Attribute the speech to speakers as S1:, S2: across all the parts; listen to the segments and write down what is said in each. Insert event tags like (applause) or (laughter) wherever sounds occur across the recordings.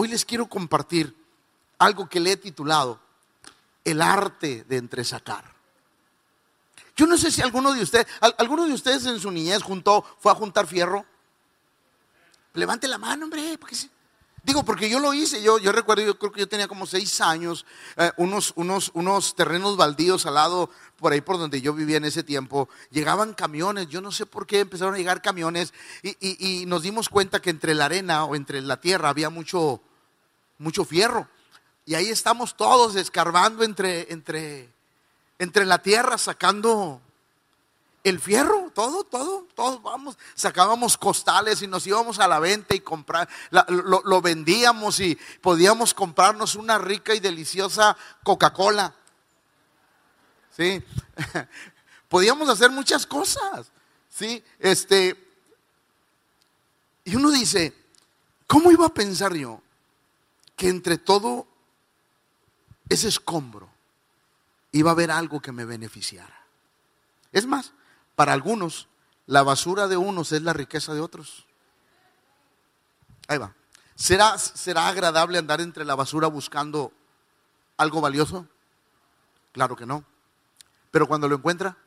S1: hoy les quiero compartir algo que le he titulado El arte de entresacar. Yo no sé si alguno de ustedes, alguno de ustedes en su niñez juntó, fue a juntar fierro. Levante la mano, hombre, porque Digo, porque yo lo hice, yo, yo recuerdo, yo creo que yo tenía como seis años, eh, unos, unos, unos terrenos baldíos al lado, por ahí por donde yo vivía en ese tiempo, llegaban camiones, yo no sé por qué empezaron a llegar camiones y, nos dimos cuenta que entre la arena o entre la tierra había mucho, mucho fierro. Y ahí estamos todos escarbando entre, entre, entre la tierra, sacando el fierro, todo, todo, todos vamos, sacábamos costales y nos íbamos a la venta y comprar, lo, vendíamos y podíamos comprarnos una rica y deliciosa Coca-Cola. Sí, (laughs) podíamos hacer muchas cosas. Sí, este, y uno dice, ¿cómo iba a pensar yo que entre todo ese escombro iba a haber algo que me beneficiara? Es más, para algunos, la basura de unos es la riqueza de otros. Ahí va. ¿Será, ¿Será agradable andar entre la basura buscando algo valioso? Claro que no. Pero cuando lo encuentra.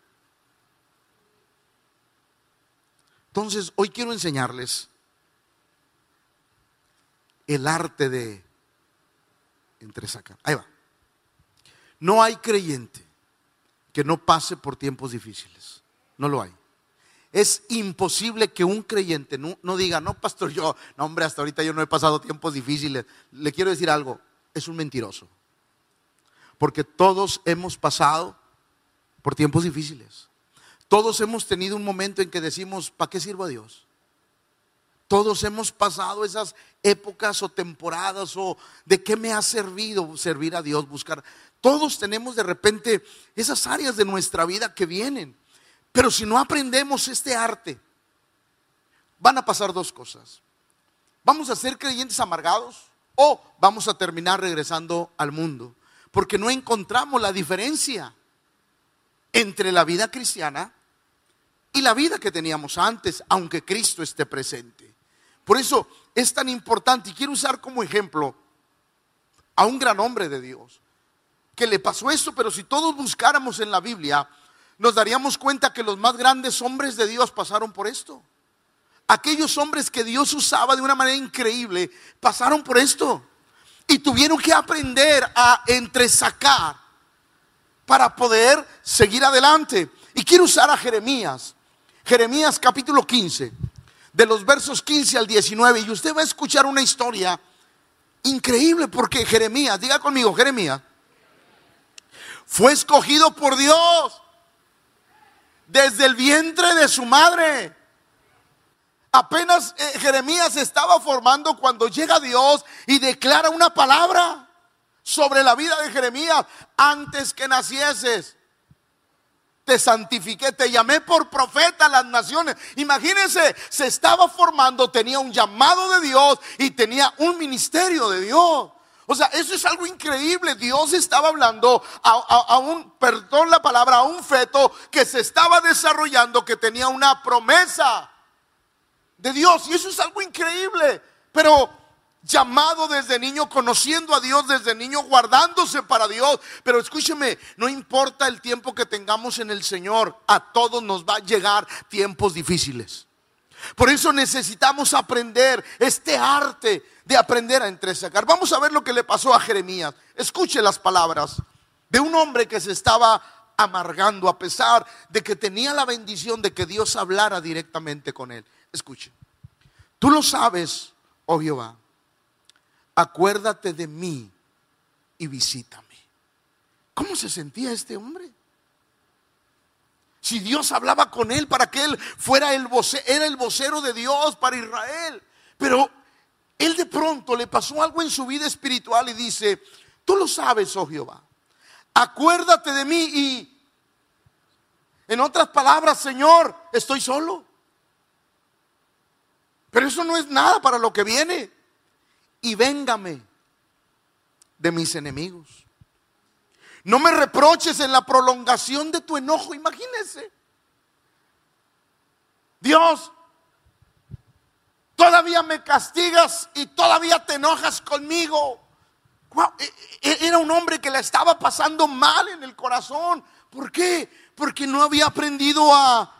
S1: Entonces, hoy quiero enseñarles el arte de entresacar. Ahí va. No hay creyente que no pase por tiempos difíciles. No lo hay. Es imposible que un creyente no, diga, no, pastor, yo, no, hombre, hasta ahorita yo no he pasado tiempos difíciles. Le quiero decir algo, es un mentiroso. Porque todos hemos pasado por tiempos difíciles. Todos hemos tenido un momento en que decimos, ¿para qué sirvo a Dios? Todos hemos pasado esas épocas o temporadas o de qué me ha servido servir a Dios, buscar. Todos tenemos de repente esas áreas de nuestra vida que vienen. Pero si no aprendemos este arte, van a pasar dos cosas. Vamos a ser creyentes amargados o vamos a terminar regresando al mundo. Porque no encontramos la diferencia entre la vida cristiana y la vida que teníamos antes, aunque Cristo esté presente. Por eso es tan importante y quiero usar como ejemplo a un gran hombre de Dios que le pasó esto, pero si todos buscáramos en la Biblia, nos daríamos cuenta que los más grandes hombres de Dios pasaron por esto. Aquellos hombres que Dios usaba de una manera increíble pasaron por esto y tuvieron que aprender a entresacar para poder seguir adelante. Y quiero usar a Jeremías, Jeremías capítulo 15, de los versos 15 al 19, y usted va a escuchar una historia increíble porque Jeremías, diga conmigo, Jeremías, fue escogido por Dios desde el vientre de su madre. Apenas eh, Jeremías estaba formando cuando llega Dios y declara una palabra sobre la vida de Jeremías antes que nacieses. Te santifiqué, te llamé por profeta a las naciones. Imagínense, se estaba formando, tenía un llamado de Dios y tenía un ministerio de Dios. O sea, eso es algo increíble. Dios estaba hablando a, un, perdón la palabra, a un feto que se estaba desarrollando, que tenía una promesa de Dios. Y eso es algo increíble. Pero llamado desde niño, conociendo a Dios desde niño, guardándose para Dios. Pero escúcheme, no importa el tiempo que tengamos en el Señor, a todos nos va a llegar tiempos difíciles. Por eso necesitamos aprender este arte de aprender a entresacar. Vamos a ver lo que le pasó a Jeremías. Escuche las palabras de un hombre que se estaba amargando a pesar de que tenía la bendición de que Dios hablara directamente con él. Escuche. Tú lo sabes, oh Jehová. Acuérdate de mí y visítame. ¿Cómo se sentía este hombre? Si Dios hablaba con él para que él fuera el vocero, era el vocero de Dios para Israel. Pero él de pronto le pasó algo en su vida espiritual y dice, tú lo sabes, oh Jehová, acuérdate de mí y, en otras palabras, Señor, estoy solo. Pero eso no es nada para lo que viene. Y véngame de mis enemigos. No me reproches en la prolongación de tu enojo. Imagínese. Dios, todavía me castigas y todavía te enojas conmigo. E, e, era un hombre que la estaba pasando mal en el corazón. ¿Por qué? Porque no había aprendido a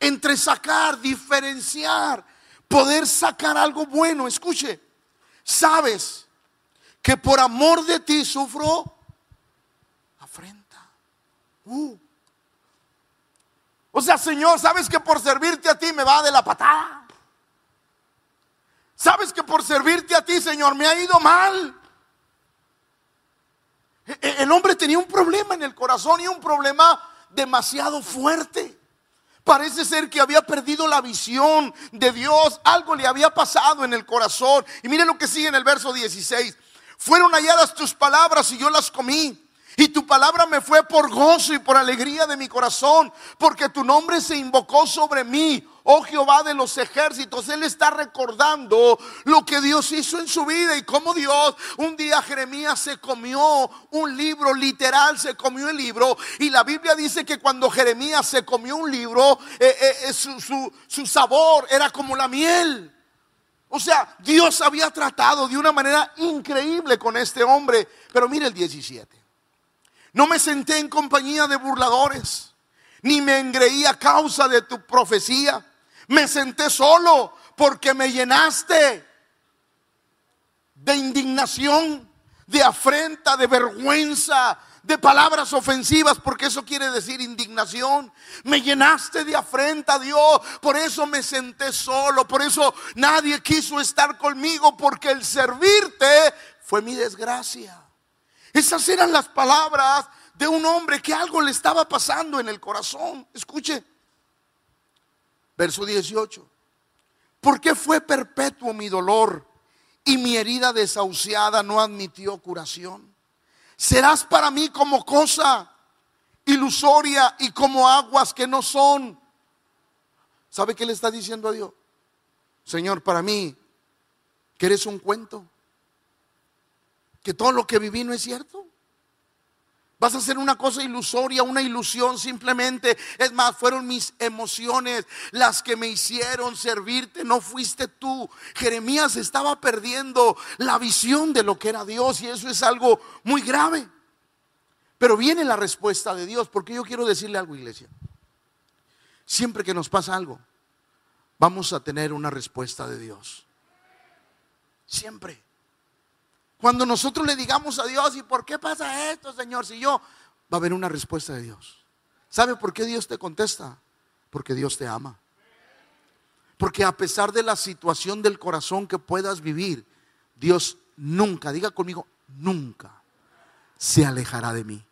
S1: entresacar, diferenciar, poder sacar algo bueno. Escuche, sabes que por amor de ti sufro afrenta. Uh. O sea, Señor, sabes que por servirte a ti me va de la patada. Sabes que por servirte a ti, Señor, me ha ido mal. E, e, el hombre tenía un problema en el corazón y un problema demasiado fuerte. Parece ser que había perdido la visión de Dios. Algo le había pasado en el corazón. Y mire lo que sigue en el verso 16. Fueron halladas tus palabras y yo las comí. Y tu palabra me fue por gozo y por alegría de mi corazón, porque tu nombre se invocó sobre mí, oh Jehová de los ejércitos. Él está recordando lo que Dios hizo en su vida y cómo Dios, un día Jeremías se comió un libro, literal se comió el libro. Y la Biblia dice que cuando Jeremías se comió un libro, eh, eh, eh, su, su sabor era como la miel. O sea, Dios había tratado de una manera increíble con este hombre. Pero mire el 17. No me senté en compañía de burladores, ni me engreí a causa de tu profecía. Me senté solo porque me llenaste de indignación, de afrenta, de vergüenza, de palabras ofensivas, porque eso quiere decir indignación. Me llenaste de afrenta, Dios. Por eso me senté solo. Por eso nadie quiso estar conmigo, porque el servirte fue mi desgracia. Esas eran las palabras de un hombre que algo le estaba pasando en el corazón. Escuche, verso 18. ¿Por qué fue perpetuo mi dolor y mi herida desahuciada no admitió curación? Serás para mí como cosa ilusoria y como aguas que no son. ¿Sabe qué le está diciendo a Dios? Señor, para mí, que eres un cuento que todo lo que viví no es cierto. Vas a hacer una cosa ilusoria, una ilusión simplemente. Es más, fueron mis emociones las que me hicieron servirte, no fuiste tú. Jeremías estaba perdiendo la visión de lo que era Dios y eso es algo muy grave. Pero viene la respuesta de Dios, porque yo quiero decirle algo, iglesia. Siempre que nos pasa algo, vamos a tener una respuesta de Dios. Siempre. Cuando nosotros le digamos a Dios, ¿y por qué pasa esto, Señor? Si yo, va a haber una respuesta de Dios. ¿Sabe por qué Dios te contesta? Porque Dios te ama. Porque a pesar de la situación del corazón que puedas vivir, Dios nunca, diga conmigo, nunca se alejará de mí.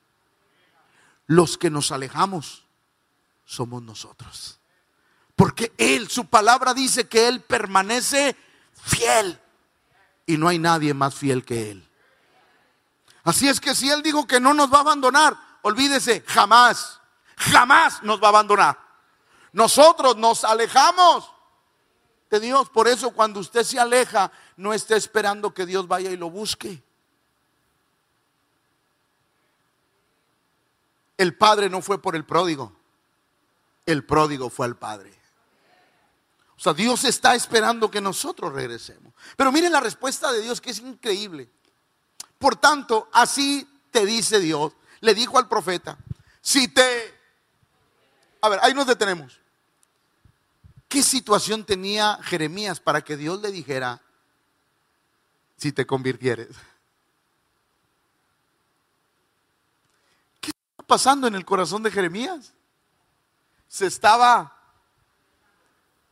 S1: Los que nos alejamos somos nosotros. Porque Él, su palabra dice que Él permanece fiel y no hay nadie más fiel que Él. Así es que si Él dijo que no nos va a abandonar, olvídese, jamás, jamás nos va a abandonar. Nosotros nos alejamos de Dios. Por eso cuando usted se aleja, no esté esperando que Dios vaya y lo busque. El padre no fue por el pródigo, el pródigo fue al padre. O sea, Dios está esperando que nosotros regresemos. Pero miren la respuesta de Dios que es increíble. Por tanto, así te dice Dios. Le dijo al profeta, si te... A ver, ahí nos detenemos. ¿Qué situación tenía Jeremías para que Dios le dijera, si te convirtieres? ¿Qué estaba pasando en el corazón de Jeremías? Se estaba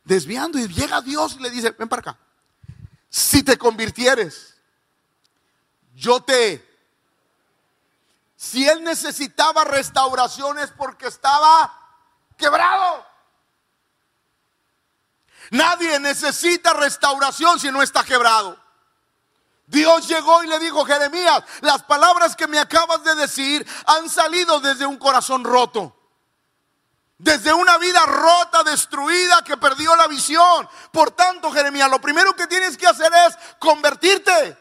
S1: desviando y llega Dios y le dice, ven para acá, si te convirtieres, yo te... Si él necesitaba restauraciones porque estaba quebrado. Nadie necesita restauración si no está quebrado. Dios llegó y le dijo, Jeremías, las palabras que me acabas de decir han salido desde un corazón roto. Desde una vida rota, destruida, que perdió la visión. Por tanto, Jeremías, lo primero que tienes que hacer es convertirte.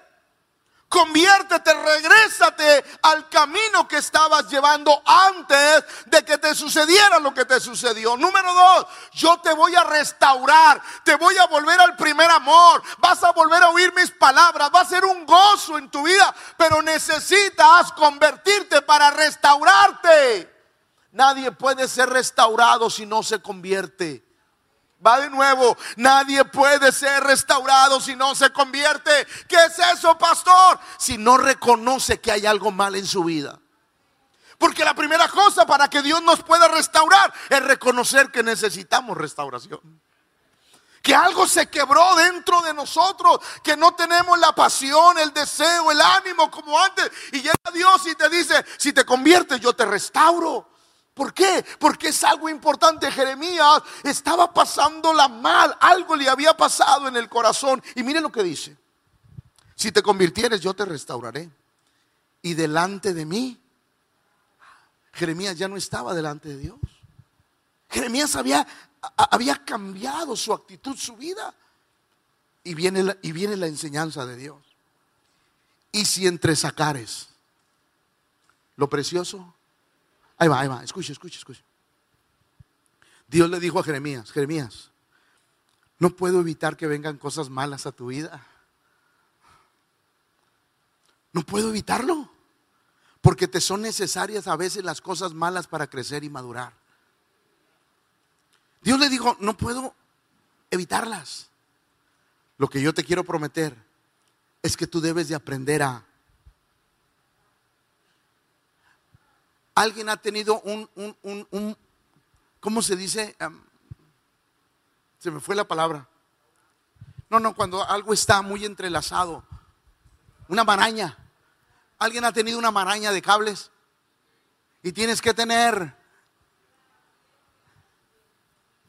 S1: Conviértete, regrésate al camino que estabas llevando antes de que te sucediera lo que te sucedió. Número dos, yo te voy a restaurar, te voy a volver al primer amor, vas a volver a oír mis palabras, va a ser un gozo en tu vida, pero necesitas convertirte para restaurarte. Nadie puede ser restaurado si no se convierte. Va de nuevo, nadie puede ser restaurado si no se convierte. ¿Qué es eso, pastor? Si no reconoce que hay algo mal en su vida. Porque la primera cosa para que Dios nos pueda restaurar es reconocer que necesitamos restauración. Que algo se quebró dentro de nosotros, que no tenemos la pasión, el deseo, el ánimo como antes. Y llega Dios y te dice, si te conviertes yo te restauro. ¿Por qué? Porque es algo importante. Jeremías estaba pasándola mal. Algo le había pasado en el corazón. Y mire lo que dice. Si te convirtieres, yo te restauraré. Y delante de mí, Jeremías ya no estaba delante de Dios. Jeremías había, cambiado su actitud, su vida. Y viene, la, y viene la enseñanza de Dios. Y si entre sacares lo precioso Ahí va, ahí va, escucha, escucha, escucha. Dios le dijo a Jeremías, Jeremías, no puedo evitar que vengan cosas malas a tu vida. No puedo evitarlo. Porque te son necesarias a veces las cosas malas para crecer y madurar. Dios le dijo, no puedo evitarlas. Lo que yo te quiero prometer es que tú debes de aprender a ¿Alguien ha tenido un, un, un, ¿cómo se dice? se me fue la palabra. No, no, cuando algo está muy entrelazado. Una maraña. ¿Alguien ha tenido una maraña de cables? Y tienes que tener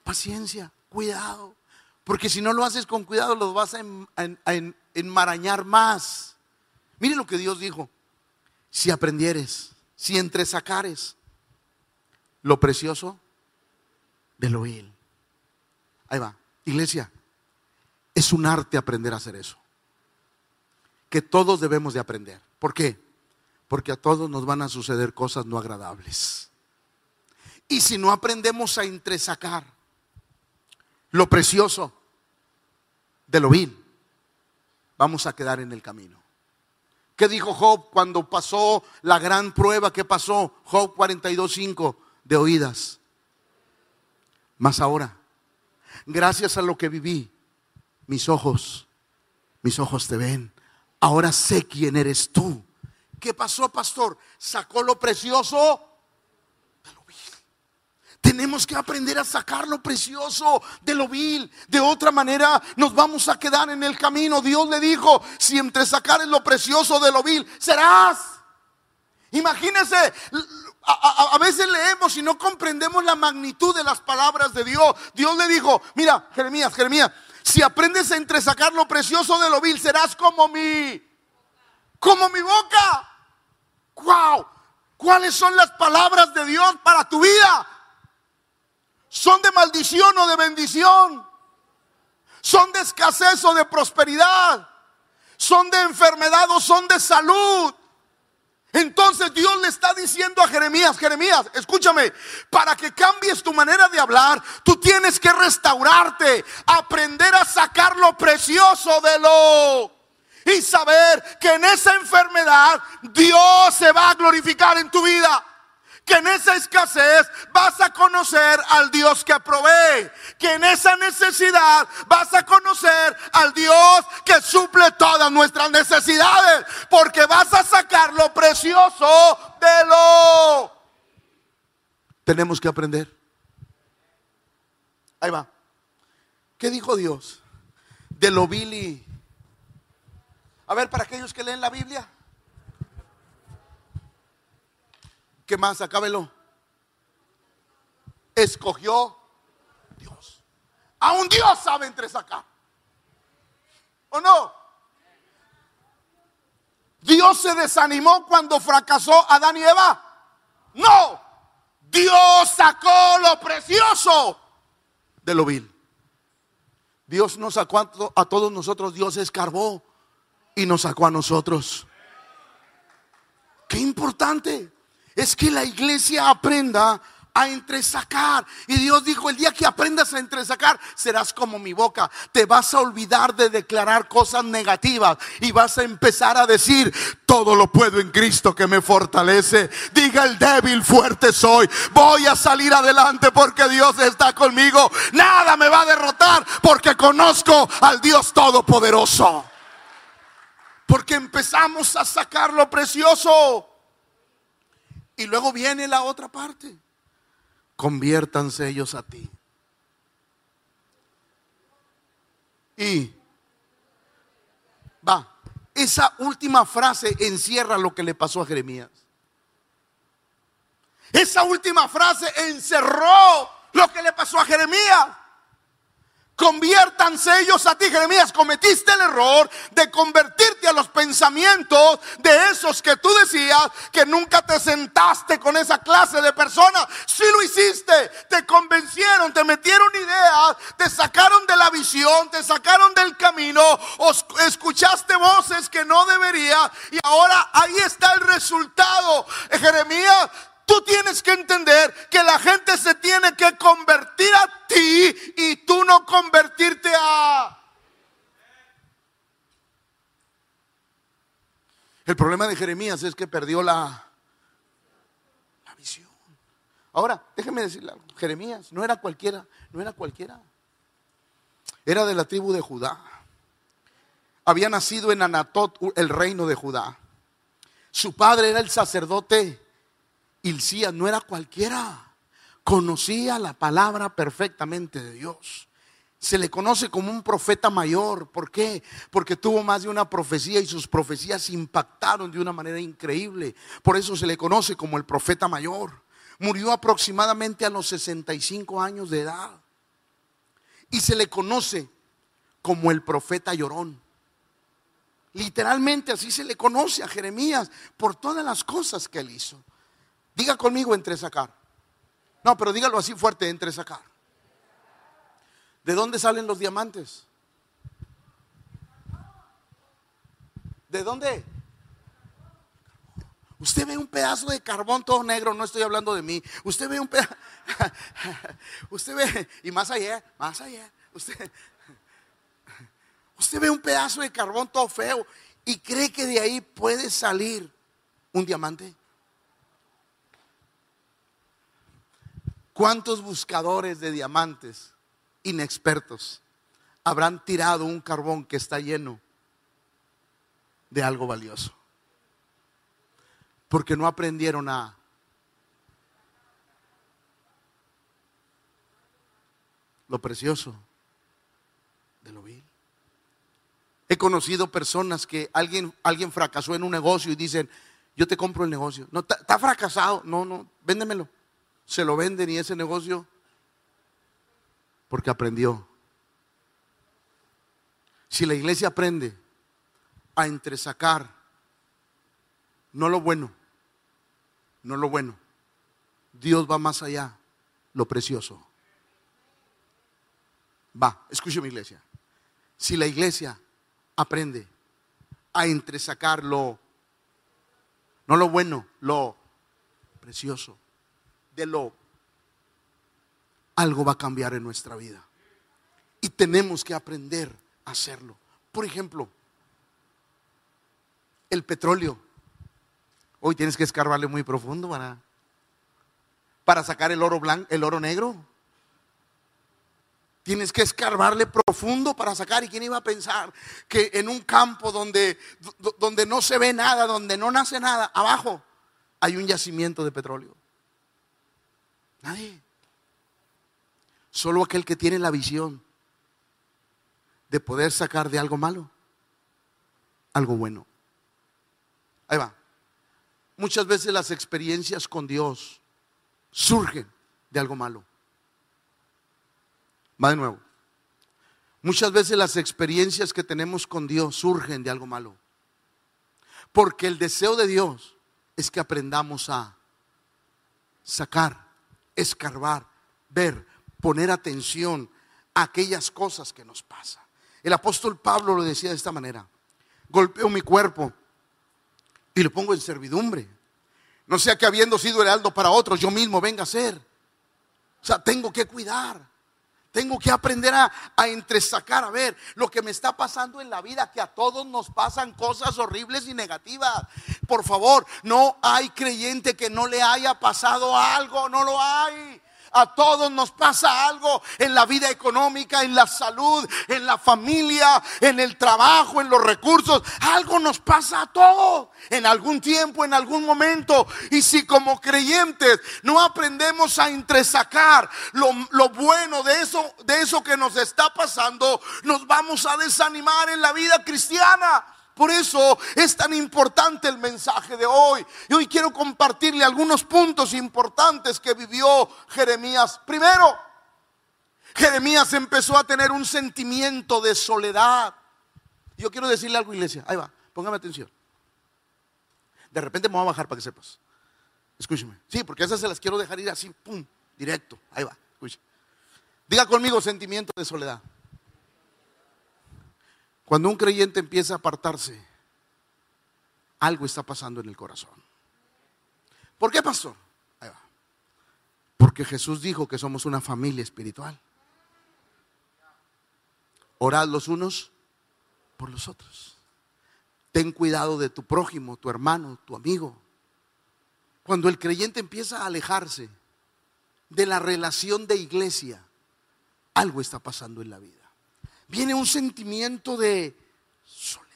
S1: paciencia, cuidado. Porque si no lo haces con cuidado, los vas a, enmarañar más. Mire lo que Dios dijo. Si aprendieres si entre sacares lo precioso de lo vil. Ahí va, iglesia, es un arte aprender a hacer eso. Que todos debemos de aprender. ¿Por qué? Porque a todos nos van a suceder cosas no agradables. Y si no aprendemos a entresacar lo precioso de lo vil, vamos a quedar en el camino. ¿Qué dijo Job cuando pasó la gran prueba? ¿Qué pasó? Job 42.5 de oídas. Más ahora, gracias a lo que viví, mis ojos, mis ojos te ven. Ahora sé quién eres tú. ¿Qué pasó, pastor? Sacó lo precioso tenemos que aprender a sacar lo precioso de lo vil. De otra manera nos vamos a quedar en el camino. Dios le dijo, si entre sacares lo precioso de lo vil, serás. Imagínense, a, a, veces leemos y no comprendemos la magnitud de las palabras de Dios. Dios le dijo, mira, Jeremías, Jeremías, si aprendes a entresacar lo precioso de lo vil, serás como mi, como mi boca. Wow, ¿cuáles son las palabras de Dios para tu vida? ¿Son de maldición o de bendición? ¿Son de escasez o de prosperidad? ¿Son de enfermedad o son de salud? Entonces Dios le está diciendo a Jeremías, Jeremías, escúchame, para que cambies tu manera de hablar, tú tienes que restaurarte, aprender a sacar lo precioso de lo y saber que en esa enfermedad Dios se va a glorificar en tu vida que en esa escasez vas a conocer al Dios que provee, que en esa necesidad vas a conocer al Dios que suple todas nuestras necesidades, porque vas a sacar lo precioso de lo... Tenemos que aprender. Ahí va. ¿Qué dijo Dios? De lo vil A ver, para aquellos que leen la Biblia. ¿Qué más? Acábelo. Escogió Dios. A un Dios sabe entre sacar. ¿O no? Dios se desanimó cuando fracasó Adán y Eva. No. Dios sacó lo precioso de lo vil. Dios nos sacó a, todos nosotros, Dios escarbó y nos sacó a nosotros. Qué importante es que la iglesia aprenda a entresacar. Y Dios dijo, el día que aprendas a entresacar, serás como mi boca. Te vas a olvidar de declarar cosas negativas y vas a empezar a decir, todo lo puedo en Cristo que me fortalece. Diga el débil, fuerte soy. Voy a salir adelante porque Dios está conmigo. Nada me va a derrotar porque conozco al Dios Todopoderoso. Porque empezamos a sacar lo precioso. Y luego viene la otra parte conviértanse ellos a ti. Y va, esa última frase encierra lo que le pasó a Jeremías. Esa última frase encerró lo que le pasó a Jeremías. Conviértanse ellos a ti, Jeremías. Cometiste el error de convertirte a los pensamientos de esos que tú decías que nunca te sentaste con esa clase de personas. Si lo hiciste, te convencieron, te metieron ideas, te sacaron de la visión, te sacaron del camino, escuchaste voces que no debería y ahora ahí está el resultado. Jeremías Tú tienes que entender que la gente se tiene que convertir a ti y tú no convertirte a... El problema de Jeremías es que perdió la, la visión. Ahora, déjeme decirle algo. Jeremías no era cualquiera, no era cualquiera. Era de la tribu de Judá. Había nacido en Anatot, el reino de Judá. Su padre era el sacerdote Hilcías no era cualquiera. Conocía la palabra perfectamente de Dios. Se le conoce como un profeta mayor. ¿Por qué? Porque tuvo más de una profecía y sus profecías impactaron de una manera increíble. Por eso se le conoce como el profeta mayor. Murió aproximadamente a los 65 años de edad. Y se le conoce como el profeta llorón. Literalmente así se le conoce a Jeremías por todas las cosas que él hizo. Diga conmigo entre sacar. No, pero dígalo así fuerte, entre sacar. ¿De dónde salen los diamantes? ¿De dónde? Usted ve un pedazo de carbón todo negro, no estoy hablando de mí. Usted ve un pedazo, (laughs) usted ve, y más allá, más allá, usted, usted ve un pedazo de carbón todo feo y cree que de ahí puede salir un diamante. ¿Cuántos buscadores de diamantes inexpertos habrán tirado un carbón que está lleno de algo valioso? Porque no aprendieron a lo precioso de lo vil. He conocido personas que alguien, alguien fracasó en un negocio y dicen, yo te compro el negocio. No, está fracasado. No, no, véndemelo se lo venden y ese negocio porque aprendió. Si la iglesia aprende a entresacar no lo bueno, no lo bueno, Dios va más allá, lo precioso. Va, escuche mi iglesia. Si la iglesia aprende a entresacar lo, no lo bueno, lo precioso, de lo, algo va a cambiar en nuestra vida. Y tenemos que aprender a hacerlo. Por ejemplo, el petróleo. Hoy tienes que escarbarle muy profundo para, para sacar el oro blanco, el oro negro. Tienes que escarbarle profundo para sacar. ¿Y quién iba a pensar que en un campo donde, donde no se ve nada, donde no nace nada, abajo hay un yacimiento de petróleo? Nadie. Solo aquel que tiene la visión de poder sacar de algo malo algo bueno. Ahí va. Muchas veces las experiencias con Dios surgen de algo malo. Va de nuevo. Muchas veces las experiencias que tenemos con Dios surgen de algo malo. Porque el deseo de Dios es que aprendamos a sacar escarbar, ver, poner atención a aquellas cosas que nos pasan. El apóstol Pablo lo decía de esta manera, golpeo mi cuerpo y lo pongo en servidumbre. No sea que habiendo sido heraldo para otros, yo mismo venga a ser. O sea, tengo que cuidar. Tengo que aprender a, a, entresacar, a ver lo que me está pasando en la vida, que a todos nos pasan cosas horribles y negativas. Por favor, no hay creyente que no le haya pasado algo, no lo hay. A todos nos pasa algo en la vida económica, en la salud, en la familia, en el trabajo, en los recursos. Algo nos pasa a todos en algún tiempo, en algún momento. Y si como creyentes no aprendemos a entresacar lo, lo bueno de eso, de eso que nos está pasando, nos vamos a desanimar en la vida cristiana. Por eso es tan importante el mensaje de hoy. Y hoy quiero compartirle algunos puntos importantes que vivió Jeremías. Primero, Jeremías empezó a tener un sentimiento de soledad. Yo quiero decirle algo, iglesia. Ahí va, póngame atención. De repente me voy a bajar para que sepas. Escúcheme. Sí, porque esas se las quiero dejar ir así, pum, directo. Ahí va, escuche. Diga conmigo sentimiento de soledad. Cuando un creyente empieza a apartarse, algo está pasando en el corazón. ¿Por qué, va. Porque Jesús dijo que somos una familia espiritual. Orad los unos por los otros. Ten cuidado de tu prójimo, tu hermano, tu amigo. Cuando el creyente empieza a alejarse de la relación de iglesia, algo está pasando en la vida viene un sentimiento de soledad.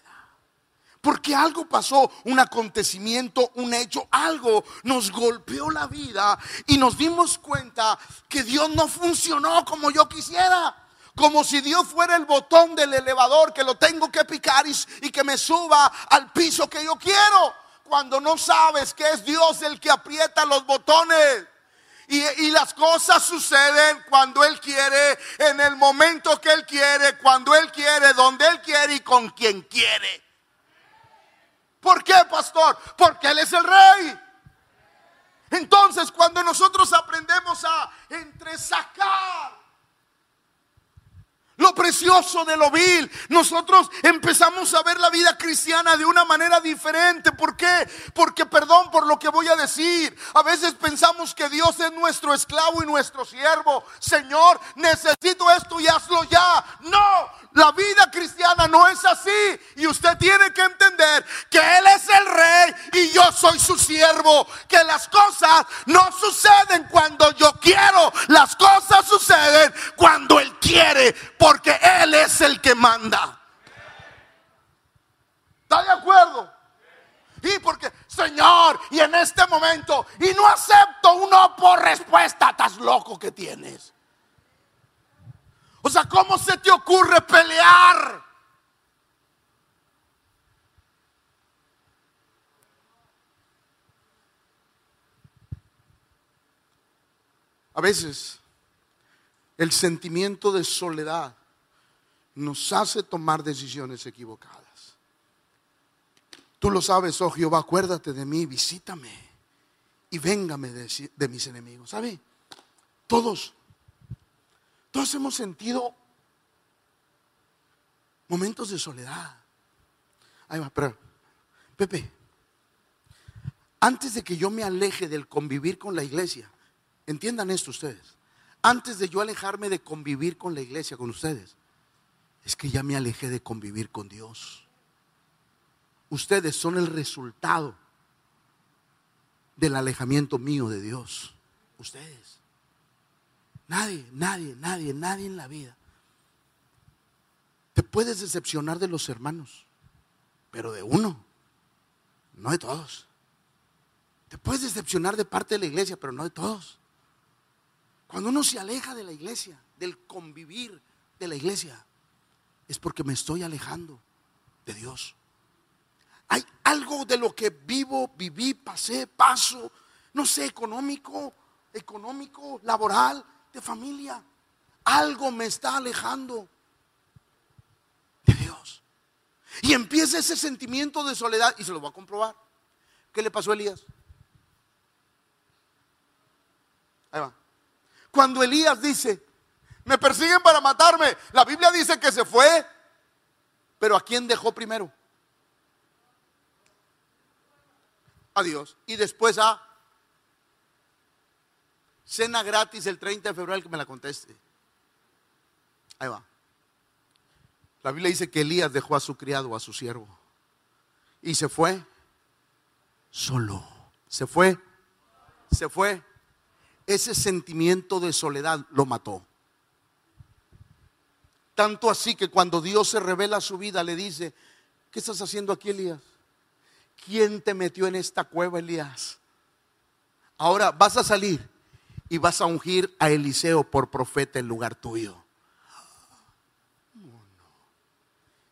S1: Porque algo pasó, un acontecimiento, un hecho, algo nos golpeó la vida y nos dimos cuenta que Dios no funcionó como yo quisiera. Como si Dios fuera el botón del elevador que lo tengo que picar y, y que me suba al piso que yo quiero. Cuando no sabes que es Dios el que aprieta los botones. Y, las cosas suceden cuando Él quiere, en el momento que Él quiere, cuando Él quiere, donde Él quiere y con quien quiere. ¿Por qué, pastor? Porque Él es el rey. Entonces, cuando nosotros aprendemos a entresacar lo precioso de lo vil. Nosotros empezamos a ver la vida cristiana de una manera diferente. ¿Por qué? Porque, perdón por lo que voy a decir, a veces pensamos que Dios es nuestro esclavo y nuestro siervo. Señor, necesito esto y hazlo ya. No, la vida cristiana no es así. Y usted tiene que entender que Él es el rey y yo soy su siervo. Que las cosas no suceden cuando yo quiero. Las cosas suceden cuando Él quiere. Porque Él es el que manda. ¿Está de acuerdo? Y porque, Señor, y en este momento, y no acepto un no por respuesta, estás loco que tienes. O sea, ¿cómo se te ocurre pelear? A veces el sentimiento de soledad nos hace tomar decisiones equivocadas. Tú lo sabes, oh Jehová, acuérdate de mí, visítame y véngame de, mis enemigos. ¿Sabe? Todos todos hemos sentido momentos de soledad. Ahí va, pero, Pepe, antes de que yo me aleje del convivir con la iglesia, entiendan esto ustedes, antes de yo alejarme de convivir con la iglesia, con ustedes, es que ya me alejé de convivir con Dios. Ustedes son el resultado del alejamiento mío de Dios. Ustedes. Nadie, nadie, nadie, nadie en la vida. Te puedes decepcionar de los hermanos, pero de uno, no de todos. Te puedes decepcionar de parte de la iglesia, pero no de todos. Cuando uno se aleja de la iglesia, del convivir de la iglesia, es porque me estoy alejando de Dios. Hay algo de lo que vivo, viví, pasé, paso, no sé, económico, económico, laboral, de familia. Algo me está alejando de Dios. Y empieza ese sentimiento de soledad y se lo voy a comprobar. ¿Qué le pasó a Elías? Ahí va. Cuando Elías dice, me persiguen para matarme, la Biblia dice que se fue, pero ¿a quién dejó primero? a Dios y después a cena gratis el 30 de febrero que me la conteste. Ahí va. La Biblia dice que Elías dejó a su criado, a su siervo, y se fue solo. Se fue, se fue. Ese sentimiento de soledad lo mató. Tanto así que cuando Dios se revela su vida, le dice, ¿qué estás haciendo aquí, Elías? ¿Quién te metió en esta cueva, Elías? Ahora vas a salir y vas a ungir a Eliseo por profeta en lugar tuyo.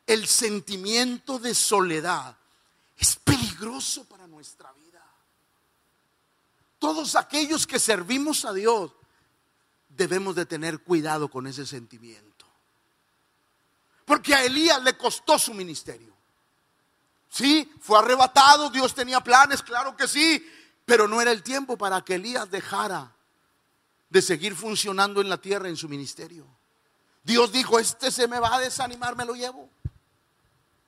S1: El sentimiento de soledad es peligroso para nuestra vida. Todos aquellos que servimos a Dios debemos de tener cuidado con ese sentimiento. Porque a Elías le costó su ministerio. Sí, fue arrebatado, Dios tenía planes, claro que sí, pero no era el tiempo para que Elías dejara de seguir funcionando en la tierra en su ministerio. Dios dijo, este se me va a desanimar, me lo llevo.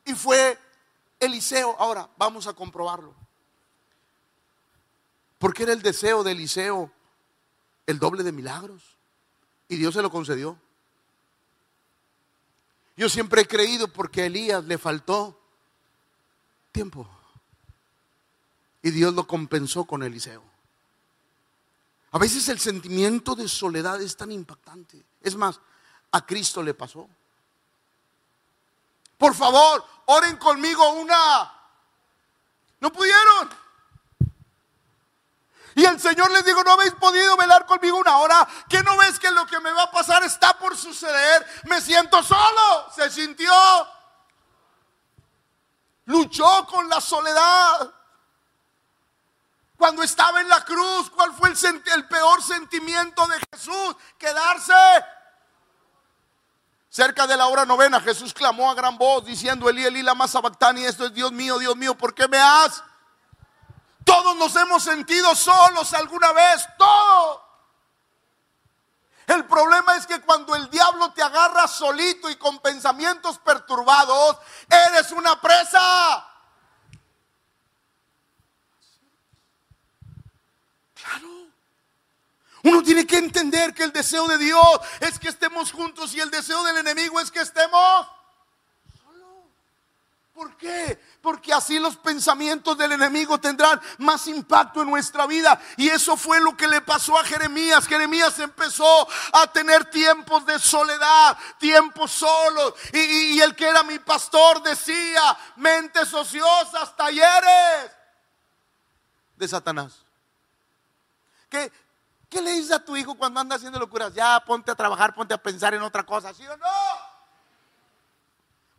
S1: Y fue Eliseo. Ahora, vamos a comprobarlo. Porque era el deseo de Eliseo el doble de milagros. Y Dios se lo concedió. Yo siempre he creído porque a Elías le faltó tiempo. Y Dios lo compensó con Eliseo. A veces el sentimiento de soledad es tan impactante. Es más, a Cristo le pasó. Por favor, oren conmigo una. No pudieron. Y el Señor les dijo, no habéis podido velar conmigo una hora, que no ves que lo que me va a pasar está por suceder. Me siento solo. Se sintió luchó con la soledad. Cuando estaba en la cruz, ¿cuál fue el, peor sentimiento de Jesús? Quedarse. Cerca de la hora novena, Jesús clamó a gran voz diciendo, Elí, Elí, la más y esto es Dios mío, Dios mío, ¿por qué me has? Todos nos hemos sentido solos alguna vez, todos. El problema es que cuando el diablo te agarra solito y con pensamientos perturbados, eres una presa. Uno tiene que entender que el deseo de Dios es que estemos juntos y el deseo del enemigo es que estemos solos. ¿Por qué? porque así los pensamientos del enemigo tendrán más impacto en nuestra vida. Y eso fue lo que le pasó a Jeremías. Jeremías empezó a tener tiempos de soledad, tiempos solos. Y, el que era mi pastor decía, mentes ociosas, talleres de Satanás. ¿Qué, ¿Qué le dices a tu hijo cuando anda haciendo locuras? Ya ponte a trabajar, ponte a pensar en otra cosa, ¿sí o no?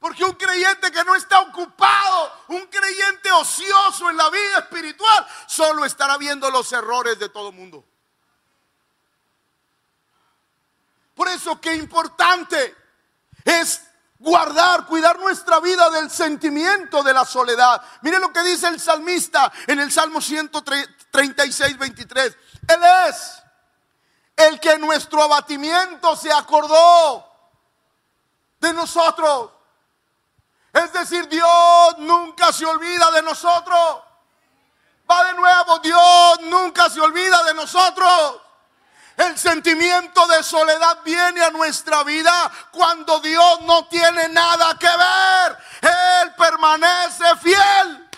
S1: Porque un creyente que no está ocupado, un creyente ocioso en la vida espiritual, solo estará viendo los errores de todo mundo. Por eso qué importante es guardar, cuidar nuestra vida del sentimiento de la soledad. Mire lo que dice el salmista en el Salmo 136, 23. Él es el que nuestro abatimiento se acordó de nosotros. Es decir, Dios nunca se olvida de nosotros. Va de nuevo, Dios nunca se olvida de nosotros. El sentimiento de soledad viene a nuestra vida cuando Dios no tiene nada que ver. Él permanece fiel.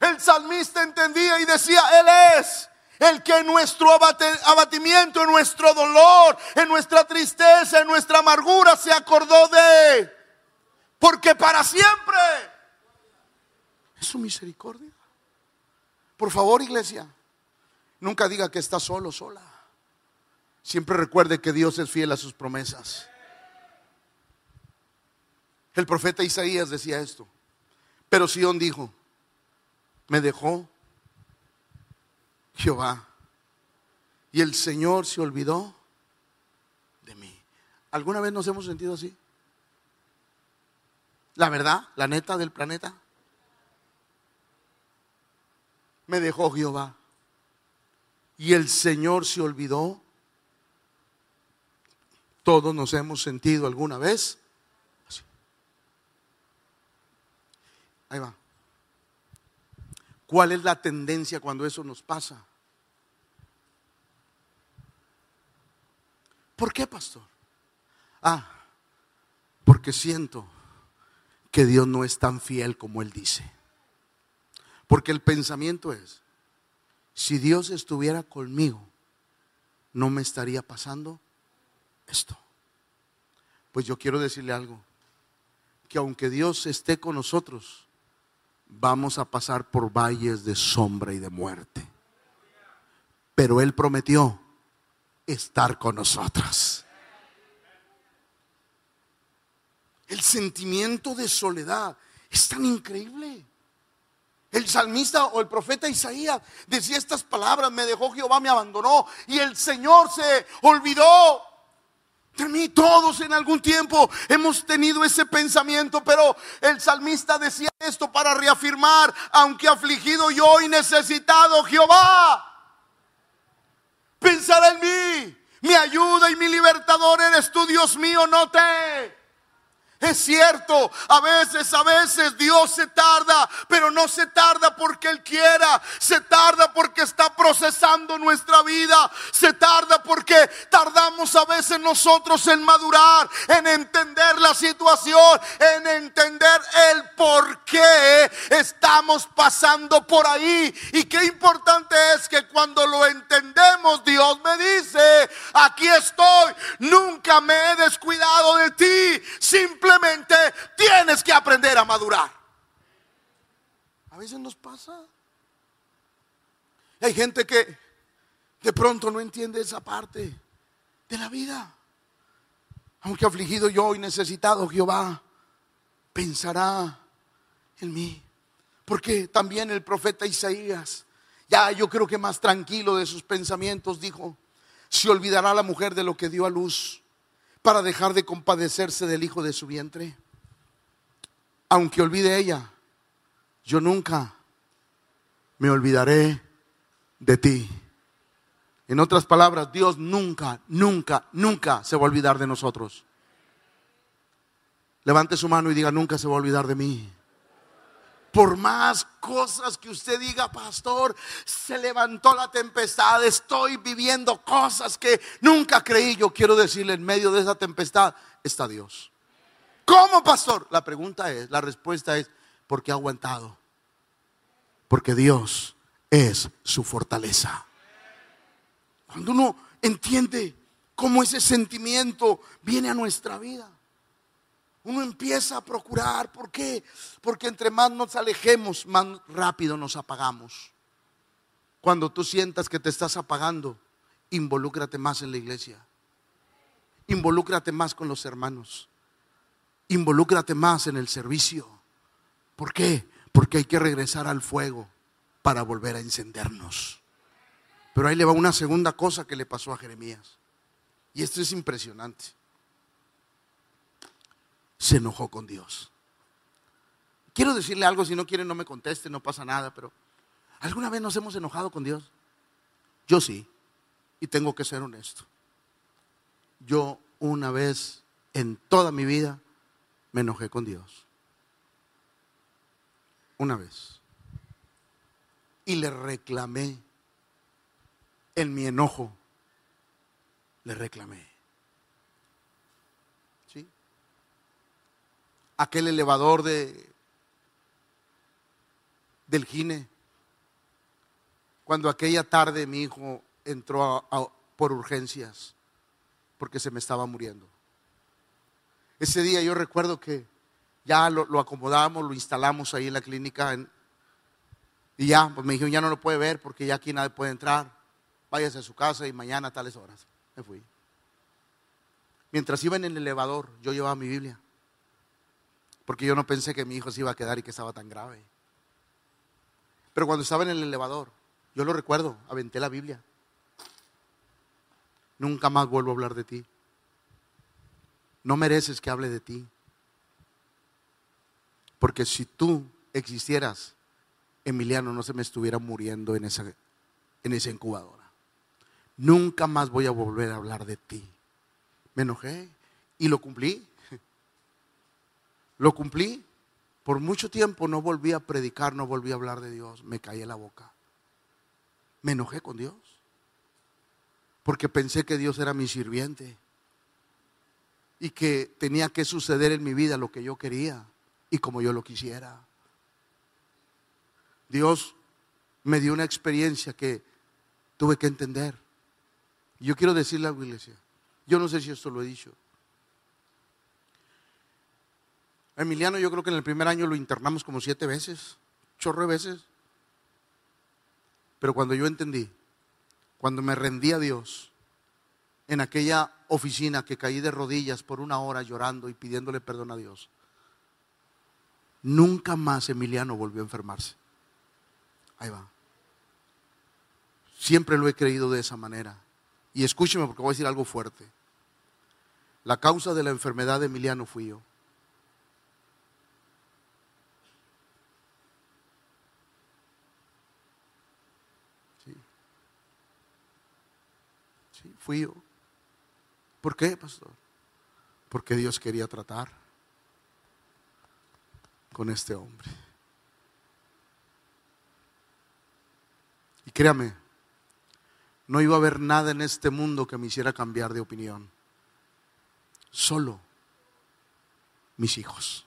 S1: El salmista entendía y decía, Él es el que en nuestro abatimiento, en nuestro dolor, en nuestra tristeza, en nuestra amargura se acordó de porque para siempre es su misericordia. Por favor, iglesia, nunca diga que está solo, sola. Siempre recuerde que Dios es fiel a sus promesas. El profeta Isaías decía esto. Pero Sión dijo, me dejó Jehová y el Señor se olvidó de mí. ¿Alguna vez nos hemos sentido así? La verdad, la neta del planeta. Me dejó Jehová. Y el Señor se olvidó. Todos nos hemos sentido alguna vez. Ahí va. ¿Cuál es la tendencia cuando eso nos pasa? ¿Por qué, pastor? Ah, porque siento que Dios no es tan fiel como Él dice. Porque el pensamiento es, si Dios estuviera conmigo, no me estaría pasando esto. Pues yo quiero decirle algo, que aunque Dios esté con nosotros, vamos a pasar por valles de sombra y de muerte. Pero Él prometió estar con nosotros. El sentimiento de soledad es tan increíble. El salmista o el profeta Isaías decía estas palabras, me dejó Jehová, me abandonó y el Señor se olvidó de mí. Todos en algún tiempo hemos tenido ese pensamiento, pero el salmista decía esto para reafirmar, aunque afligido yo y necesitado Jehová, pensará en mí, mi ayuda y mi libertador eres tú, Dios mío, no te es cierto, a veces, a veces Dios se tarda, pero no se tarda porque Él quiera, se tarda porque está procesando nuestra vida, se tarda porque tardamos a veces nosotros en madurar, en entender la situación, en entender el por qué estamos pasando por ahí. Y qué importante es que cuando lo entendemos, Dios me dice, aquí estoy, nunca me he descuidado de ti, simplemente tienes que aprender a madurar. A veces nos pasa. Hay gente que de pronto no entiende esa parte de la vida. Aunque afligido yo y necesitado, Jehová pensará en mí. Porque también el profeta Isaías, ya yo creo que más tranquilo de sus pensamientos, dijo, se olvidará la mujer de lo que dio a luz para dejar de compadecerse del hijo de su vientre. Aunque olvide ella, yo nunca me olvidaré de ti. En otras palabras, Dios nunca, nunca, nunca se va a olvidar de nosotros. Levante su mano y diga, nunca se va a olvidar de mí por más cosas que usted diga, pastor, se levantó la tempestad, estoy viviendo cosas que nunca creí. Yo quiero decirle, en medio de esa tempestad está Dios. ¿Cómo, pastor? La pregunta es, la respuesta es, porque ha aguantado. Porque Dios es su fortaleza. Cuando uno entiende cómo ese sentimiento viene a nuestra vida uno empieza a procurar. ¿Por qué? Porque entre más nos alejemos, más rápido nos apagamos. Cuando tú sientas que te estás apagando, involúcrate más en la iglesia. Involúcrate más con los hermanos. Involúcrate más en el servicio. ¿Por qué? Porque hay que regresar al fuego para volver a encendernos. Pero ahí le va una segunda cosa que le pasó a Jeremías. Y esto es impresionante se enojó con Dios. Quiero decirle algo, si no quiere no me conteste, no pasa nada, pero ¿alguna vez nos hemos enojado con Dios? Yo sí, y tengo que ser honesto. Yo una vez en toda mi vida me enojé con Dios. Una vez. Y le reclamé en mi enojo. Le reclamé. Aquel elevador de del gine. Cuando aquella tarde mi hijo entró por urgencias porque se me estaba muriendo. Ese día yo recuerdo que ya lo, acomodamos, lo instalamos ahí en la clínica y ya, pues me dijo, ya no lo puede ver porque ya aquí nadie puede entrar. Váyase a su casa y mañana a tales horas. Me fui. Mientras iba en el elevador, yo llevaba mi Biblia. Porque yo no pensé que mi hijo se iba a quedar y que estaba tan grave. Pero cuando estaba en el elevador, yo lo recuerdo, aventé la Biblia. Nunca más vuelvo a hablar de ti. No mereces que hable de ti. Porque si tú existieras, Emiliano no se me estuviera muriendo en esa, en esa incubadora. Nunca más voy a volver a hablar de ti. Me enojé y lo cumplí. Lo cumplí. Por mucho tiempo no volví a predicar, no volví a hablar de Dios. Me caí en la boca. Me enojé con Dios. Porque pensé que Dios era mi sirviente. Y que tenía que suceder en mi vida lo que yo quería y como yo lo quisiera. Dios me dio una experiencia que tuve que entender. Yo quiero decirle a la iglesia, yo no sé si esto lo he dicho. Emiliano yo creo que en el primer año lo internamos como siete veces, chorro de veces. Pero cuando yo entendí, cuando me rendí a Dios, en aquella oficina que caí de rodillas por una hora llorando y pidiéndole perdón a Dios, nunca más Emiliano volvió a enfermarse. Ahí va. Siempre lo he creído de esa manera. Y escúcheme porque voy a decir algo fuerte. La causa de la enfermedad de Emiliano fui yo. Sí. Sí, fui yo. ¿Por qué, pastor? Porque Dios quería tratar con este hombre. Y créame, no iba a haber nada en este mundo que me hiciera cambiar de opinión. Solo mis hijos.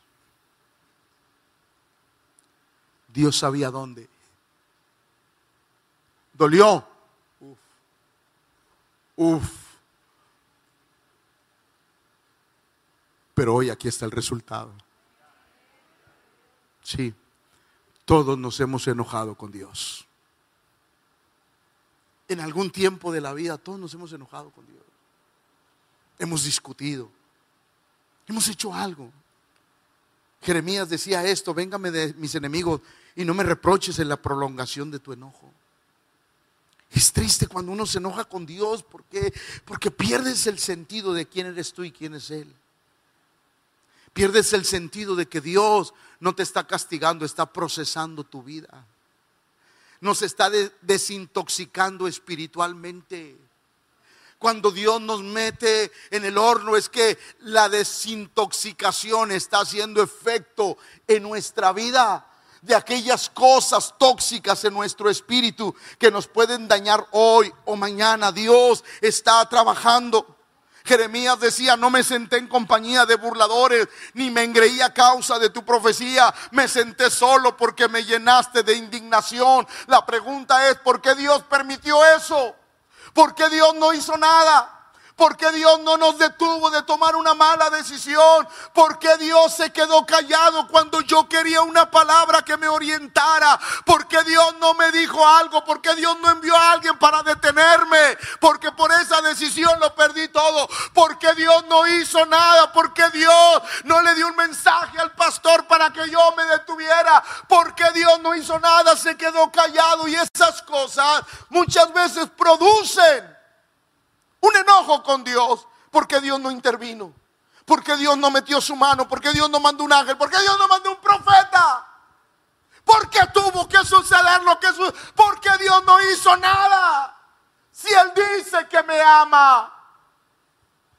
S1: Dios sabía dónde. Dolió. Uf. Pero hoy aquí está el resultado. Sí, todos nos hemos enojado con Dios en algún tiempo de la vida todos nos hemos enojado con Dios. Hemos discutido. Hemos hecho algo. Jeremías decía esto, véngame de mis enemigos y no me reproches en la prolongación de tu enojo. Es triste cuando uno se enoja con Dios porque porque pierdes el sentido de quién eres tú y quién es él. Pierdes el sentido de que Dios no te está castigando, está procesando tu vida nos está desintoxicando espiritualmente. Cuando Dios nos mete en el horno es que la desintoxicación está haciendo efecto en nuestra vida de aquellas cosas tóxicas en nuestro espíritu que nos pueden dañar hoy o mañana. Dios está trabajando. Jeremías decía, no me senté en compañía de burladores, ni me engreí a causa de tu profecía, me senté solo porque me llenaste de indignación. La pregunta es, ¿por qué Dios permitió eso? ¿Por qué Dios no hizo nada? ¿Por qué Dios no nos detuvo de tomar una mala decisión? ¿Por qué Dios se quedó callado cuando yo quería una palabra que me orientara? ¿Por qué Dios no me dijo algo? ¿Por qué Dios no envió a alguien para detenerme? Porque por esa decisión lo perdí todo. ¿Por qué Dios no hizo nada? ¿Por qué Dios no le dio un mensaje al pastor para que yo me detuviera? ¿Por qué Dios no hizo nada? Se quedó callado y esas cosas muchas veces producen un enojo con Dios porque Dios no intervino, porque Dios no metió su mano, porque Dios no mandó un ángel, porque Dios no mandó un profeta. Porque tuvo que suceder lo que porque Dios no hizo nada. Si Él dice que me ama.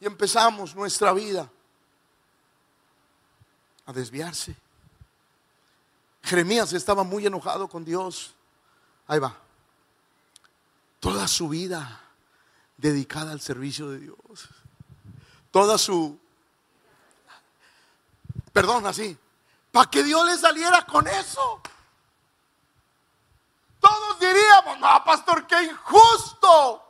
S1: Y empezamos nuestra vida a desviarse. Jeremías estaba muy enojado con Dios. Ahí va. Toda su vida dedicada al servicio de Dios. Toda su, perdón, así, para que Dios le saliera con eso. Todos diríamos, no, pastor, qué injusto.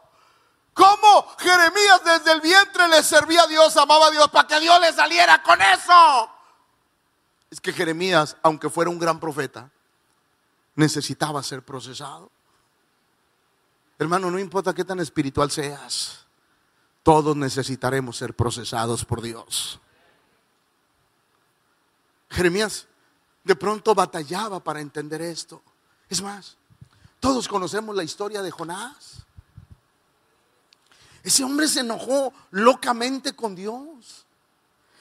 S1: ¿Cómo Jeremías desde el vientre le servía a Dios, amaba a Dios, para que Dios le saliera con eso? Es que Jeremías, aunque fuera un gran profeta, necesitaba ser procesado. Hermano, no importa qué tan espiritual seas, todos necesitaremos ser procesados por Dios. Jeremías de pronto batallaba para entender esto. Es más, todos conocemos la historia de Jonás. Ese hombre se enojó locamente con Dios.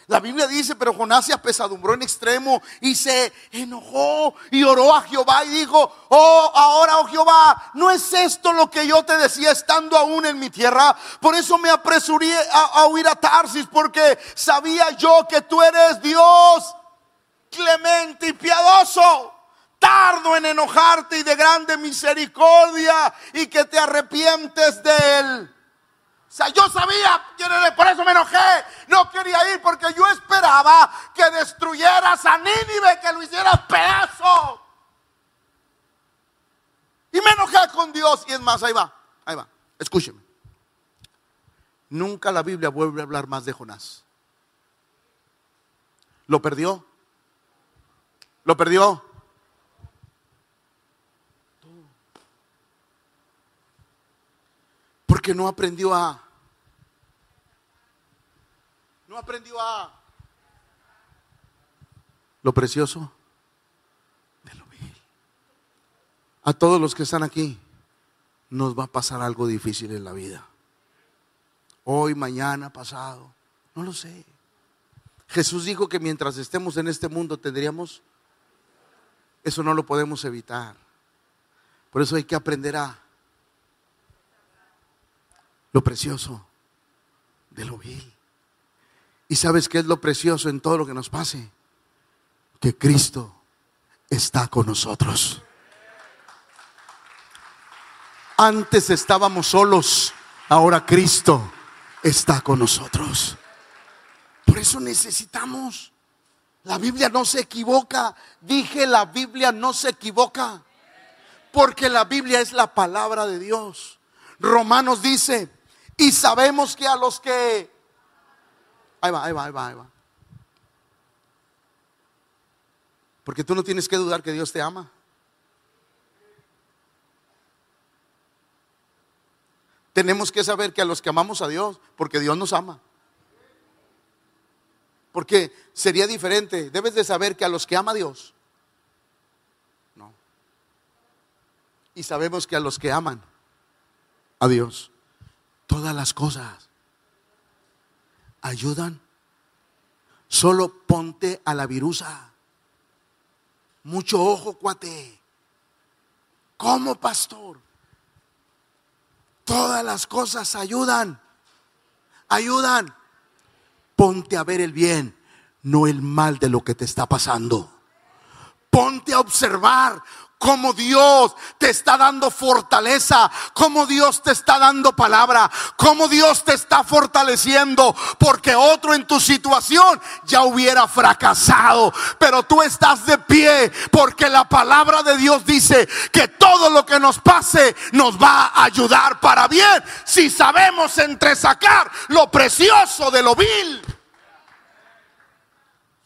S1: La Biblia dice, pero Jonás se apesadumbró en extremo y se enojó y oró a Jehová y dijo, oh, ahora, oh Jehová, ¿no es esto lo que yo te decía estando aún en mi tierra? Por eso me apresuré a, huir a Tarsis porque sabía yo que tú eres Dios clemente y piadoso, tardo en enojarte y de grande misericordia y que te arrepientes de él. O sea, yo sabía, por eso me enojé, no quería ir porque yo esperaba que destruyeras a Nínive, que lo hicieras pedazo. Y me enojé con Dios. Y es más, ahí va, ahí va, escúcheme. Nunca la Biblia vuelve a hablar más de Jonás. ¿Lo perdió? ¿Lo perdió? Porque no aprendió a... No aprendió a... Lo precioso de lo vil. A todos los que están aquí nos va a pasar algo difícil en la vida. Hoy, mañana, pasado. No lo sé. Jesús dijo que mientras estemos en este mundo tendríamos eso no lo podemos evitar. Por eso hay que aprender a lo precioso de lo vil. ¿Y sabes qué es lo precioso en todo lo que nos pase? Que Cristo está con nosotros. Antes estábamos solos, ahora Cristo está con nosotros. Por eso necesitamos la Biblia no se equivoca. Dije, la Biblia no se equivoca. Porque la Biblia es la palabra de Dios. Romanos dice, y sabemos que a los que... Ahí va, ahí va, ahí va, ahí va. Porque tú no tienes que dudar que Dios te ama. Tenemos que saber que a los que amamos a Dios, porque Dios nos ama. Porque sería diferente. Debes de saber que a los que ama Dios, no. Y sabemos que a los que aman a Dios, todas las cosas ayudan. Solo ponte a la virusa. Mucho ojo, cuate. ¿Cómo, pastor? Todas las cosas ayudan. Ayudan ponte a ver el bien, no el mal de lo que te está pasando. Ponte a observar cómo Dios te está dando fortaleza, cómo Dios te está dando palabra, cómo Dios te está fortaleciendo, porque otro en tu situación ya hubiera fracasado, pero tú estás de pie porque la palabra de Dios dice que todo lo que nos pase nos va a ayudar para bien si sabemos entresacar lo precioso de lo vil.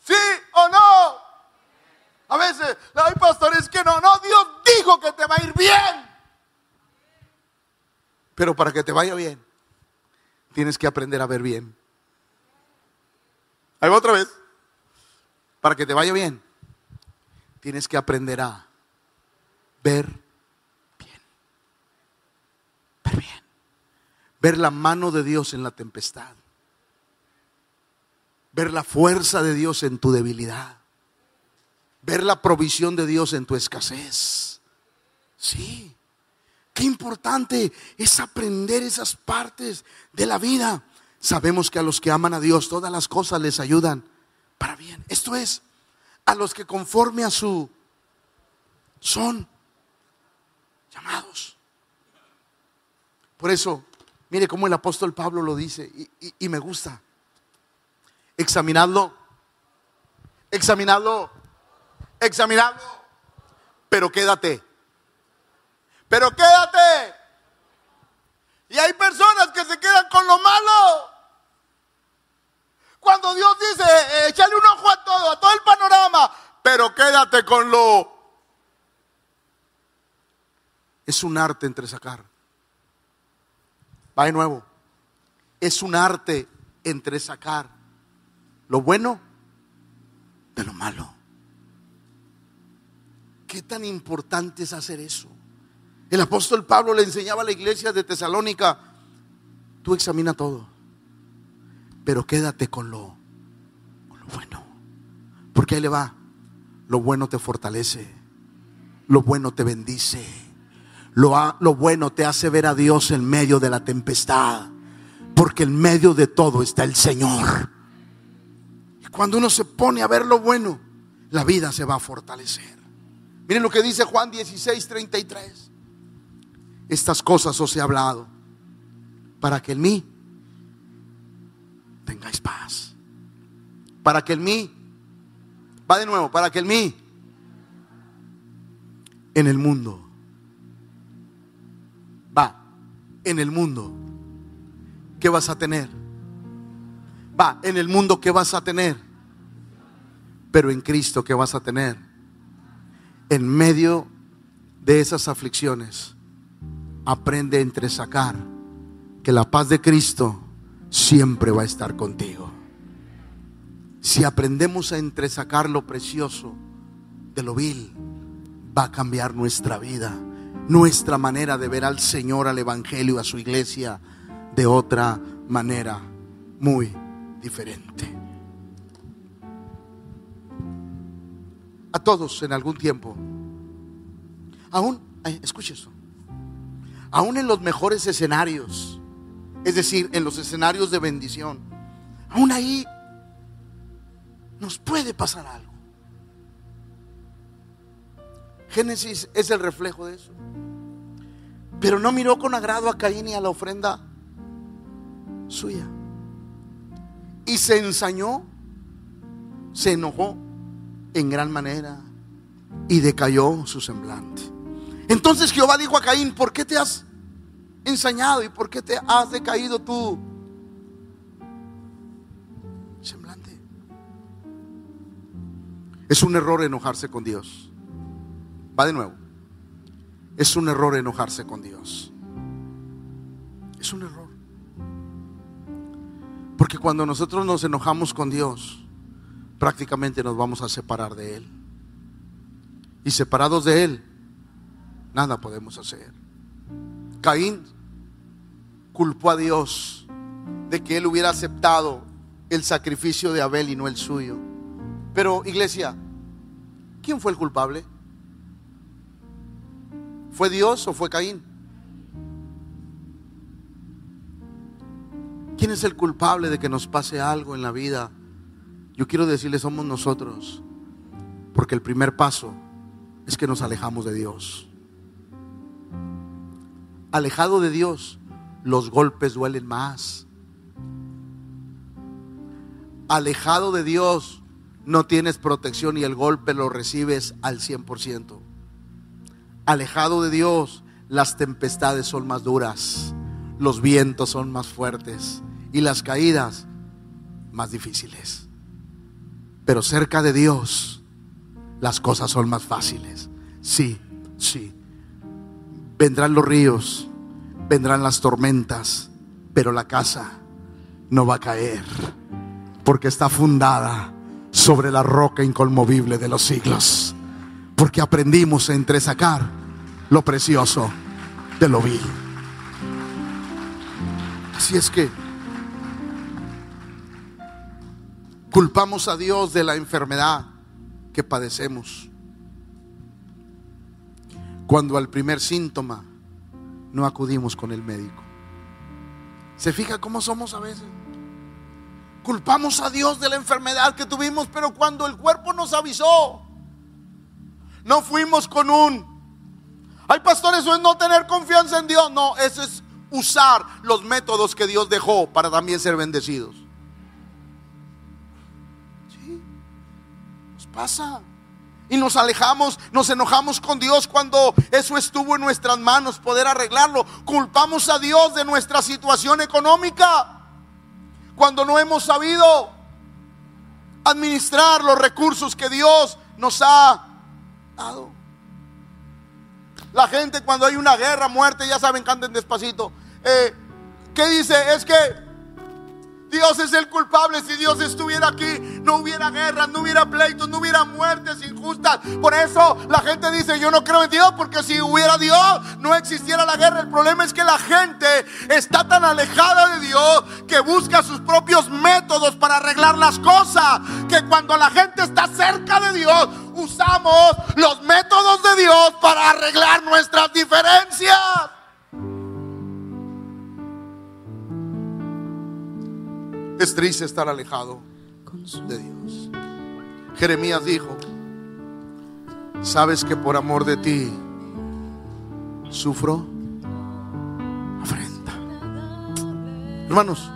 S1: ¿Sí o no? A veces, hay pastores que no, no, Dios dijo que te va a ir bien. Pero para que te vaya bien, tienes que aprender a ver bien. Ahí va otra vez. Para que te vaya bien, tienes que aprender a ver bien. Ver bien. Ver la mano de Dios en la tempestad ver la fuerza de Dios en tu debilidad, ver la provisión de Dios en tu escasez. Sí, qué importante es aprender esas partes de la vida. Sabemos que a los que aman a Dios todas las cosas les ayudan para bien. Esto es, a los que conforme a su son llamados. Por eso, mire cómo el apóstol Pablo lo dice y, y me gusta examinadlo, examinadlo, examinadlo, pero quédate, pero quédate. Y hay personas que se quedan con lo malo. Cuando Dios dice, échale un ojo a todo, a todo el panorama, pero quédate con lo... Es un arte entre sacar. Va de nuevo. Es un arte entre sacar lo bueno de lo malo. ¿Qué tan importante es hacer eso? El apóstol Pablo le enseñaba a la iglesia de Tesalónica, tú examina todo, pero quédate con lo, bueno. Porque ahí le va, lo bueno te fortalece, lo bueno te bendice, lo, lo bueno te hace ver a Dios en medio de la tempestad, porque en medio de todo está el Señor. Cuando uno se pone a ver lo bueno, la vida se va a fortalecer. Miren lo que dice Juan 16, 33. Estas cosas os he hablado para que en mí tengáis paz. Para que en mí, va de nuevo, para que en mí, en el mundo, va, en el mundo, ¿qué vas a tener? Va, en el mundo, ¿qué vas a tener? Pero en Cristo, ¿qué vas a tener? En medio de esas aflicciones, aprende a entresacar que la paz de Cristo siempre va a estar contigo. Si aprendemos a entresacar lo precioso de lo vil, va a cambiar nuestra vida, nuestra manera de ver al Señor, al Evangelio, a su iglesia, de otra manera muy diferente. A todos en algún tiempo, aún, escuche eso, aún en los mejores escenarios, es decir, en los escenarios de bendición, aún ahí nos puede pasar algo. Génesis es el reflejo de eso. Pero no miró con agrado a Caín y a la ofrenda suya. Y se ensañó, se enojó en gran manera y decayó su semblante. Entonces Jehová dijo a Caín, ¿por qué te has ensañado y por qué te has decaído tú? Semblante. Es un error enojarse con Dios. Va de nuevo. Es un error enojarse con Dios. Es un error. Porque cuando nosotros nos enojamos con Dios, prácticamente nos vamos a separar de Él. Y separados de Él, nada podemos hacer. Caín culpó a Dios de que Él hubiera aceptado el sacrificio de Abel y no el suyo. Pero iglesia, ¿quién fue el culpable? ¿Fue Dios o fue Caín? ¿Quién es el culpable de que nos pase algo en la vida? Yo quiero decirle, somos nosotros. Porque el primer paso es que nos alejamos de Dios. Alejado de Dios, los golpes duelen más. Alejado de Dios, no tienes protección y el golpe lo recibes al 100% alejado de Dios, las tempestades son más duras, los vientos son más fuertes y las caídas más difíciles. Pero cerca de Dios, las cosas son más fáciles. Sí, sí. Vendrán los ríos, vendrán las tormentas, pero la casa no va a caer, porque está fundada sobre la roca inconmovible de los siglos. Porque aprendimos a entresacar lo precioso de lo vil. Así es que culpamos a Dios de la enfermedad que padecemos. Cuando al primer síntoma no acudimos con el médico. ¿Se fija cómo somos a veces? Culpamos a Dios de la enfermedad que tuvimos, pero cuando el cuerpo nos avisó, no fuimos con un hay pastores, eso es no tener confianza en Dios. No, eso es usar los métodos que Dios dejó para también ser bendecidos. Pasa. Y nos alejamos, nos enojamos con Dios cuando eso estuvo en nuestras manos, poder arreglarlo. Culpamos a Dios de nuestra situación económica cuando no hemos sabido administrar los recursos que Dios nos ha dado. La gente cuando hay una guerra, muerte, ya saben, canten despacito. Eh, ¿Qué dice? Es que Dios es el culpable. Si Dios estuviera aquí, no hubiera guerras, no hubiera pleitos, no hubiera muertes injustas. Por eso la gente dice, yo no creo en Dios, porque si hubiera Dios, no existiera la guerra. El problema es que la gente está tan alejada de Dios que busca sus propios métodos para arreglar las cosas. Que cuando la gente está cerca de Dios, usamos los métodos de Dios para arreglar nuestras diferencias. Es triste estar alejado de Dios. Jeremías dijo, Sabes que por amor de ti sufro afrenta. Hermanos,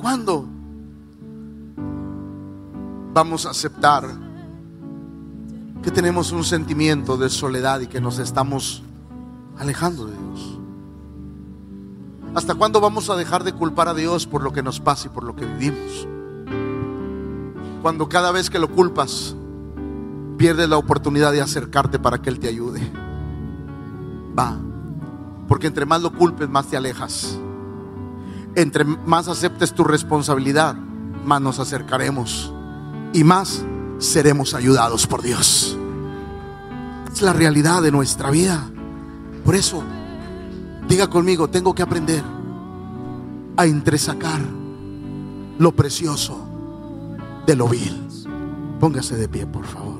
S1: ¿cuándo vamos a aceptar que tenemos un sentimiento de soledad y que nos estamos alejando de Dios? ¿Hasta cuándo vamos a dejar de culpar a Dios por lo que nos pasa y por lo que vivimos? Cuando cada vez que lo culpas, pierdes la oportunidad de acercarte para que Él te ayude. Va. Porque entre más lo culpes, más te alejas. Entre más aceptes tu responsabilidad, más nos acercaremos y más seremos ayudados por Dios. Es la realidad de nuestra vida. Por eso, diga conmigo, tengo que aprender a entresacar lo precioso de lo vil. Póngase de pie, por favor.